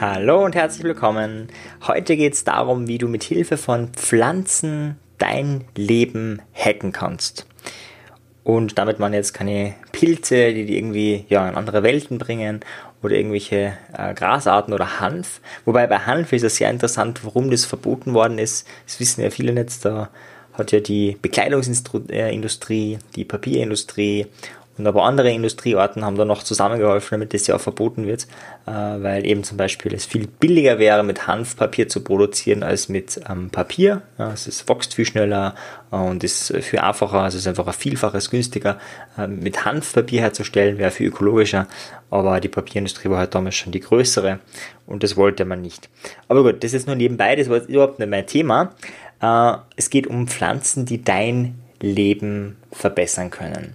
Hallo und herzlich willkommen. Heute geht es darum, wie du mit Hilfe von Pflanzen dein Leben hacken kannst. Und damit man jetzt keine Pilze, die dir irgendwie ja, in andere Welten bringen oder irgendwelche äh, Grasarten oder Hanf. Wobei bei Hanf ist es sehr interessant, warum das verboten worden ist. Das wissen ja viele nicht. Da hat ja die Bekleidungsindustrie, die Papierindustrie und aber andere Industrieorten haben da noch zusammengeholfen, damit das ja auch verboten wird, äh, weil eben zum Beispiel es viel billiger wäre, mit Hanfpapier zu produzieren als mit ähm, Papier. Es ist, wächst viel schneller und ist viel einfacher, also es ist einfach ein Vielfaches günstiger. Äh, mit Hanfpapier herzustellen wäre viel ökologischer, aber die Papierindustrie war halt damals schon die größere und das wollte man nicht. Aber gut, das ist nur nebenbei, das war überhaupt nicht mein Thema. Äh, es geht um Pflanzen, die dein Leben verbessern können.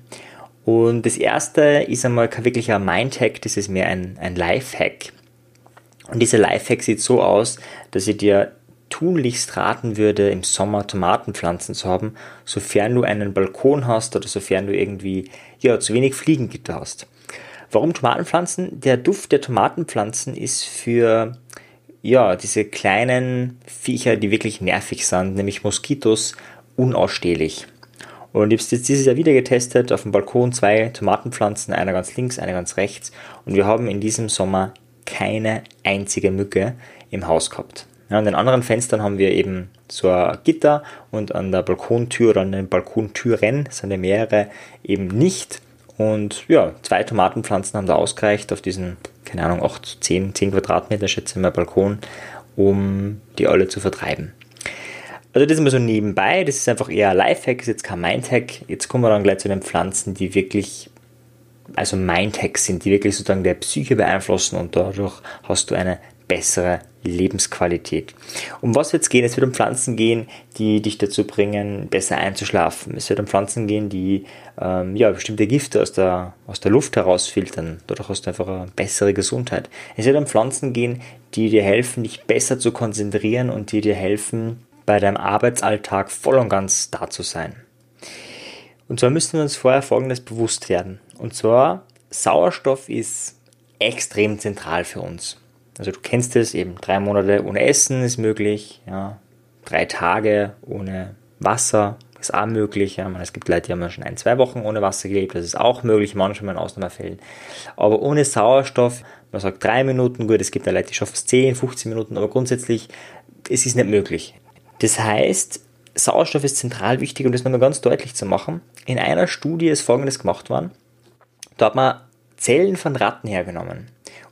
Und das erste ist einmal kein wirklicher Mindhack, das ist mehr ein, ein Lifehack. Und dieser Lifehack sieht so aus, dass ich dir tunlichst raten würde, im Sommer Tomatenpflanzen zu haben, sofern du einen Balkon hast oder sofern du irgendwie ja, zu wenig Fliegengitter hast. Warum Tomatenpflanzen? Der Duft der Tomatenpflanzen ist für ja, diese kleinen Viecher, die wirklich nervig sind, nämlich Moskitos, unausstehlich. Und ich habe jetzt dieses Jahr wieder getestet, auf dem Balkon zwei Tomatenpflanzen, einer ganz links, einer ganz rechts. Und wir haben in diesem Sommer keine einzige Mücke im Haus gehabt. Ja, an den anderen Fenstern haben wir eben so ein Gitter und an der Balkontür oder an den Balkontüren sind ja mehrere eben nicht. Und ja, zwei Tomatenpflanzen haben da ausgereicht auf diesen, keine Ahnung, 8, 10, 10 Quadratmeter, schätze ich mal, Balkon, um die alle zu vertreiben. Also das ist immer so nebenbei, das ist einfach eher ein Lifehack, ist jetzt kein Mindhack. Jetzt kommen wir dann gleich zu den Pflanzen, die wirklich, also Mindhacks sind, die wirklich sozusagen der Psyche beeinflussen und dadurch hast du eine bessere Lebensqualität. Um was wird es gehen? Es wird um Pflanzen gehen, die dich dazu bringen, besser einzuschlafen. Es wird um Pflanzen gehen, die ähm, ja, bestimmte Gifte aus der, aus der Luft herausfiltern. Dadurch hast du einfach eine bessere Gesundheit. Es wird um Pflanzen gehen, die dir helfen, dich besser zu konzentrieren und die dir helfen, bei deinem Arbeitsalltag voll und ganz da zu sein. Und zwar müssen wir uns vorher Folgendes bewusst werden. Und zwar, Sauerstoff ist extrem zentral für uns. Also du kennst es eben, drei Monate ohne Essen ist möglich, ja, drei Tage ohne Wasser ist auch möglich. Ja. Es gibt Leute, die haben schon ein, zwei Wochen ohne Wasser gelebt, das ist auch möglich, manchmal in Ausnahmefällen. Aber ohne Sauerstoff, man sagt drei Minuten, gut, es gibt Leute, die schaffen es 10, 15 Minuten, aber grundsätzlich, es ist nicht möglich. Das heißt, Sauerstoff ist zentral wichtig, um das nochmal ganz deutlich zu machen. In einer Studie ist Folgendes gemacht worden. Da hat man Zellen von Ratten hergenommen.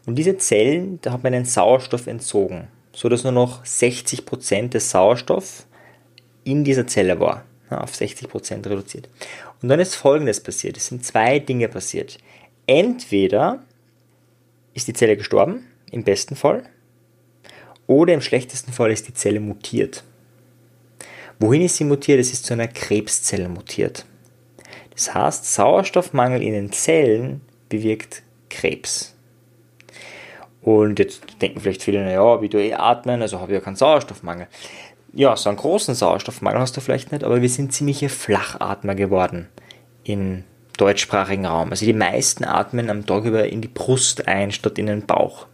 Und diese Zellen, da hat man den Sauerstoff entzogen, so dass nur noch 60% des Sauerstoffs in dieser Zelle war, auf 60% reduziert. Und dann ist Folgendes passiert. Es sind zwei Dinge passiert. Entweder ist die Zelle gestorben, im besten Fall, oder im schlechtesten Fall ist die Zelle mutiert. Wohin ist sie mutiert? Es ist zu einer Krebszelle mutiert. Das heißt, Sauerstoffmangel in den Zellen bewirkt Krebs. Und jetzt denken vielleicht viele, naja, wie du eh atmen, also habe ich ja keinen Sauerstoffmangel. Ja, so einen großen Sauerstoffmangel hast du vielleicht nicht, aber wir sind ziemliche Flachatmer geworden im deutschsprachigen Raum. Also die meisten atmen am Tag über in die Brust ein, statt in den Bauch.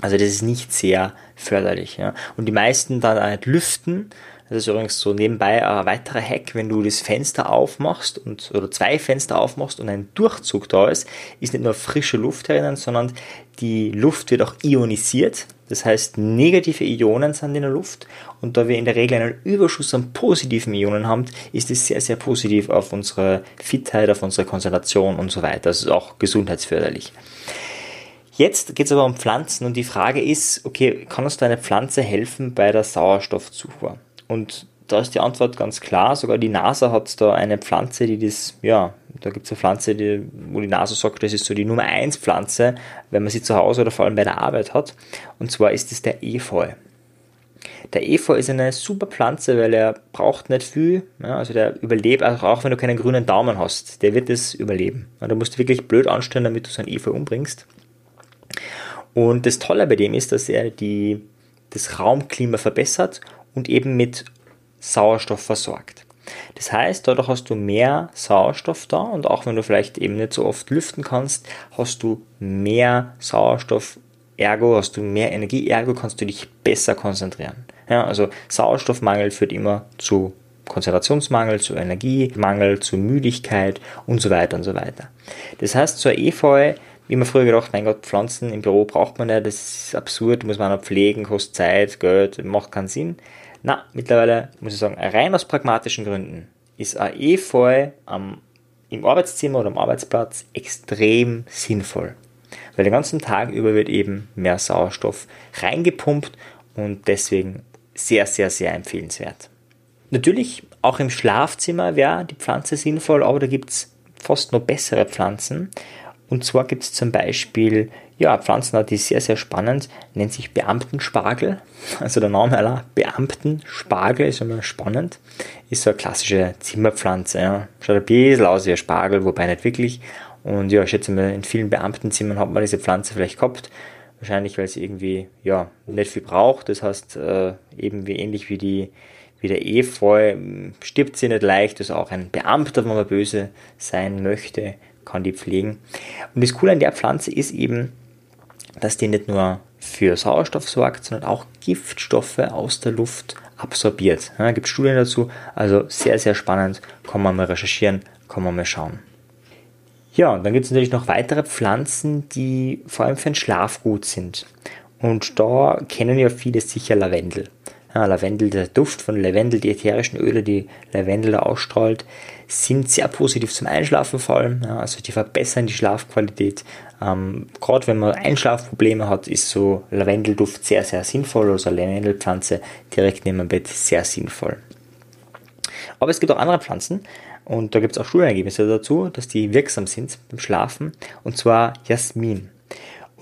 Also das ist nicht sehr förderlich. Ja. Und die meisten dann auch nicht lüften, das ist übrigens so nebenbei ein weiterer Hack, wenn du das Fenster aufmachst und oder zwei Fenster aufmachst und ein Durchzug da ist, ist nicht nur frische Luft herinnen, sondern die Luft wird auch ionisiert. Das heißt, negative Ionen sind in der Luft und da wir in der Regel einen Überschuss an positiven Ionen haben, ist es sehr, sehr positiv auf unsere Fitheit, auf unsere Konzentration und so weiter. Das ist auch gesundheitsförderlich. Jetzt geht es aber um Pflanzen und die Frage ist, okay, kann uns da eine Pflanze helfen bei der Sauerstoffzufuhr? Und da ist die Antwort ganz klar. Sogar die NASA hat da eine Pflanze, die das, ja, da gibt es eine Pflanze, die, wo die NASA sagt, das ist so die Nummer 1 Pflanze, wenn man sie zu Hause oder vor allem bei der Arbeit hat. Und zwar ist es der Efeu. Der Efeu ist eine super Pflanze, weil er braucht nicht viel. Ja, also der überlebt, also auch wenn du keinen grünen Daumen hast, der wird es überleben. Ja, du musst wirklich blöd anstellen, damit du so einen Efeu umbringst. Und das Tolle bei dem ist, dass er die, das Raumklima verbessert und eben mit Sauerstoff versorgt. Das heißt, dadurch hast du mehr Sauerstoff da und auch wenn du vielleicht eben nicht so oft lüften kannst, hast du mehr Sauerstoff, ergo hast du mehr Energie, ergo kannst du dich besser konzentrieren. Ja, also Sauerstoffmangel führt immer zu Konzentrationsmangel, zu Energiemangel, zu Müdigkeit und so weiter und so weiter. Das heißt, zur Efeu, wie man früher gedacht, mein Gott, Pflanzen im Büro braucht man nicht, das ist absurd, muss man noch pflegen, kostet Zeit, Geld, macht keinen Sinn. Na, mittlerweile muss ich sagen, rein aus pragmatischen Gründen ist ein Efeu am, im Arbeitszimmer oder am Arbeitsplatz extrem sinnvoll. Weil den ganzen Tag über wird eben mehr Sauerstoff reingepumpt und deswegen sehr, sehr, sehr empfehlenswert. Natürlich, auch im Schlafzimmer wäre die Pflanze sinnvoll, aber da gibt es fast noch bessere Pflanzen. Und zwar gibt es zum Beispiel ja, Pflanzenart, die ist sehr, sehr spannend, nennt sich Beamtenspargel. Also der Name aller Beamtenspargel ist immer spannend. Ist so eine klassische Zimmerpflanze. Ja. Schaut ein bisschen aus wie ein Spargel, wobei nicht wirklich. Und ja, ich schätze mal, in vielen Beamtenzimmern hat man diese Pflanze vielleicht gehabt. Wahrscheinlich, weil sie irgendwie ja, nicht viel braucht. Das heißt, äh, eben wie ähnlich wie die wie der Efeu stirbt sie nicht leicht. Also auch ein Beamter, wenn man böse sein möchte, kann die pflegen. Und das Coole an der Pflanze ist eben, dass die nicht nur für Sauerstoff sorgt, sondern auch Giftstoffe aus der Luft absorbiert. Ja, gibt Studien dazu, also sehr, sehr spannend. Kann man mal recherchieren, kann man mal schauen. Ja, und dann gibt es natürlich noch weitere Pflanzen, die vor allem für den Schlaf gut sind. Und da kennen ja viele sicher Lavendel. Ja, Lavendel, der Duft von Lavendel, die ätherischen Öle, die Lavendel ausstrahlt, sind sehr positiv zum Einschlafen vor allem. Ja, also die verbessern die Schlafqualität. Ähm, Gerade wenn man Einschlafprobleme hat, ist so Lavendelduft sehr, sehr sinnvoll. Also Lavendelpflanze direkt neben dem Bett sehr sinnvoll. Aber es gibt auch andere Pflanzen, und da gibt es auch Studienergebnisse dazu, dass die wirksam sind beim Schlafen, und zwar Jasmin.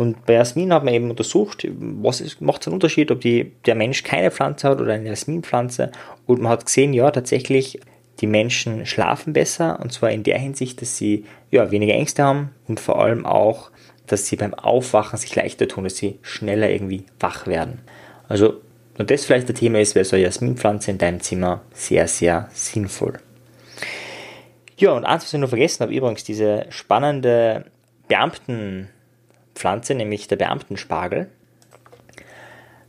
Und bei Jasmin hat man eben untersucht, was macht es einen Unterschied, ob die, der Mensch keine Pflanze hat oder eine Jasminpflanze. Und man hat gesehen, ja, tatsächlich, die Menschen schlafen besser, und zwar in der Hinsicht, dass sie ja, weniger Ängste haben und vor allem auch, dass sie beim Aufwachen sich leichter tun, dass sie schneller irgendwie wach werden. Also, und das vielleicht ein Thema ist, wäre so eine Jasminpflanze in deinem Zimmer sehr, sehr sinnvoll. Ja, und eins, was ich noch vergessen habe, übrigens diese spannende Beamtenpflanze, nämlich der Beamtenspargel,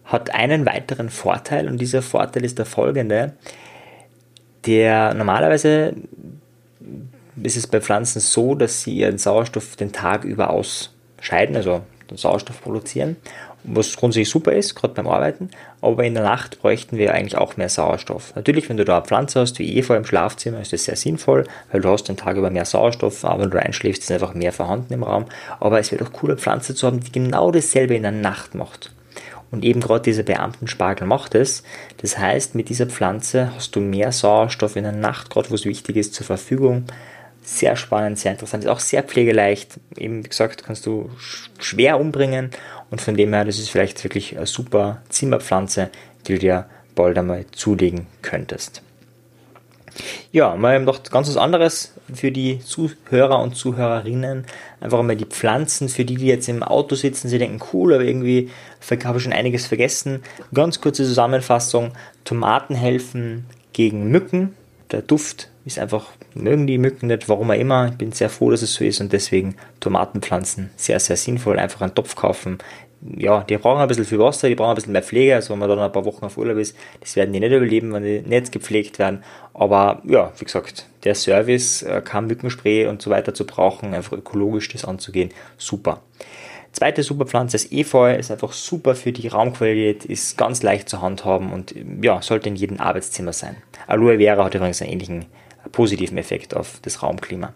hat einen weiteren Vorteil und dieser Vorteil ist der folgende. Der normalerweise ist es bei Pflanzen so, dass sie ihren Sauerstoff den Tag über ausscheiden, also den Sauerstoff produzieren was grundsätzlich super ist, gerade beim Arbeiten, aber in der Nacht bräuchten wir eigentlich auch mehr Sauerstoff. Natürlich, wenn du da eine Pflanze hast, wie Efeu im Schlafzimmer, ist das sehr sinnvoll, weil du hast den Tag über mehr Sauerstoff, aber wenn du einschläfst, ist einfach mehr vorhanden im Raum. Aber es wäre doch cool, eine Pflanze zu haben, die genau dasselbe in der Nacht macht. Und eben gerade dieser Beamtenspargel macht es. Das heißt, mit dieser Pflanze hast du mehr Sauerstoff in der Nacht, gerade wo es wichtig ist, zur Verfügung. Sehr spannend, sehr interessant, ist auch sehr pflegeleicht. Eben, wie gesagt, kannst du schwer umbringen und von dem her, das ist vielleicht wirklich eine super Zimmerpflanze, die du dir bald einmal zulegen könntest. Ja, mal noch ganz was anderes für die Zuhörer und Zuhörerinnen. Einfach mal die Pflanzen, für die, die jetzt im Auto sitzen, sie denken, cool, aber irgendwie habe ich schon einiges vergessen. Ganz kurze Zusammenfassung. Tomaten helfen gegen Mücken. Der Duft ist einfach, mögen die Mücken nicht, warum auch immer. Ich bin sehr froh, dass es so ist und deswegen Tomatenpflanzen sehr, sehr sinnvoll. Einfach einen Topf kaufen. Ja, die brauchen ein bisschen viel Wasser, die brauchen ein bisschen mehr Pflege. Also wenn man dann ein paar Wochen auf Urlaub ist, das werden die nicht überleben, wenn die nicht gepflegt werden. Aber ja, wie gesagt, der Service, äh, kein Mückenspray und so weiter zu brauchen, einfach ökologisch das anzugehen, super. Zweite Superpflanze ist Efeu, ist einfach super für die Raumqualität, ist ganz leicht zu handhaben und ja, sollte in jedem Arbeitszimmer sein. Aloe Vera hat übrigens einen ähnlichen positiven Effekt auf das Raumklima.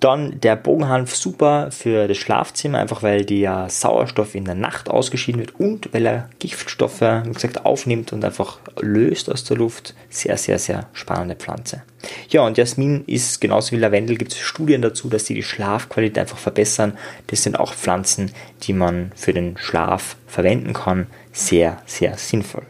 Dann der Bogenhanf super für das Schlafzimmer, einfach weil der Sauerstoff in der Nacht ausgeschieden wird und weil er Giftstoffe, wie gesagt, aufnimmt und einfach löst aus der Luft. Sehr, sehr, sehr spannende Pflanze. Ja, und Jasmin ist genauso wie Lavendel, gibt es Studien dazu, dass sie die Schlafqualität einfach verbessern. Das sind auch Pflanzen, die man für den Schlaf verwenden kann. Sehr, sehr sinnvoll.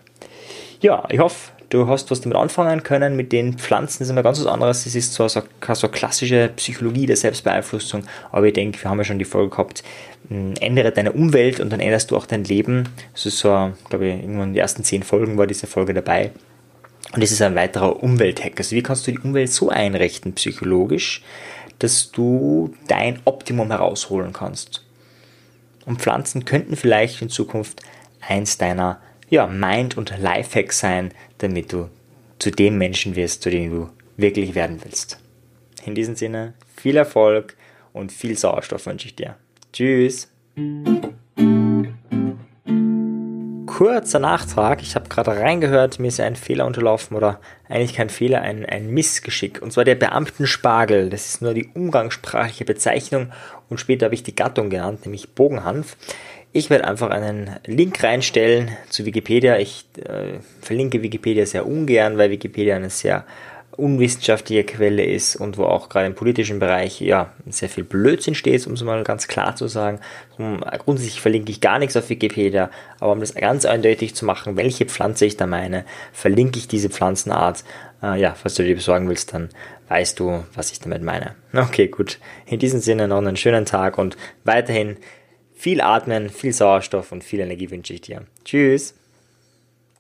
Ja, ich hoffe, du hast was damit anfangen können. Mit den Pflanzen ist immer ganz was anderes. Das ist zwar so, so klassische Psychologie der Selbstbeeinflussung, aber ich denke, wir haben ja schon die Folge gehabt, hm, ändere deine Umwelt und dann änderst du auch dein Leben. Das ist so, glaube ich, irgendwann in den ersten zehn Folgen war diese Folge dabei. Und es ist ein weiterer Umwelthack. Also wie kannst du die Umwelt so einrichten, psychologisch, dass du dein Optimum herausholen kannst? Und Pflanzen könnten vielleicht in Zukunft eins deiner ja, Mind- und Lifehacks sein, damit du zu dem Menschen wirst, zu dem du wirklich werden willst. In diesem Sinne, viel Erfolg und viel Sauerstoff wünsche ich dir. Tschüss! kurzer Nachtrag. Ich habe gerade reingehört, mir ist ein Fehler unterlaufen oder eigentlich kein Fehler, ein, ein Missgeschick. Und zwar der Beamtenspargel. Das ist nur die umgangssprachliche Bezeichnung und später habe ich die Gattung genannt, nämlich Bogenhanf. Ich werde einfach einen Link reinstellen zu Wikipedia. Ich äh, verlinke Wikipedia sehr ungern, weil Wikipedia eine sehr unwissenschaftliche Quelle ist und wo auch gerade im politischen Bereich ja sehr viel Blödsinn steht, um es mal ganz klar zu sagen. Um, grundsätzlich verlinke ich gar nichts auf Wikipedia, aber um das ganz eindeutig zu machen, welche Pflanze ich da meine, verlinke ich diese Pflanzenart. Äh, ja, falls du die besorgen willst, dann weißt du, was ich damit meine. Okay, gut. In diesem Sinne noch einen schönen Tag und weiterhin viel atmen, viel Sauerstoff und viel Energie wünsche ich dir. Tschüss.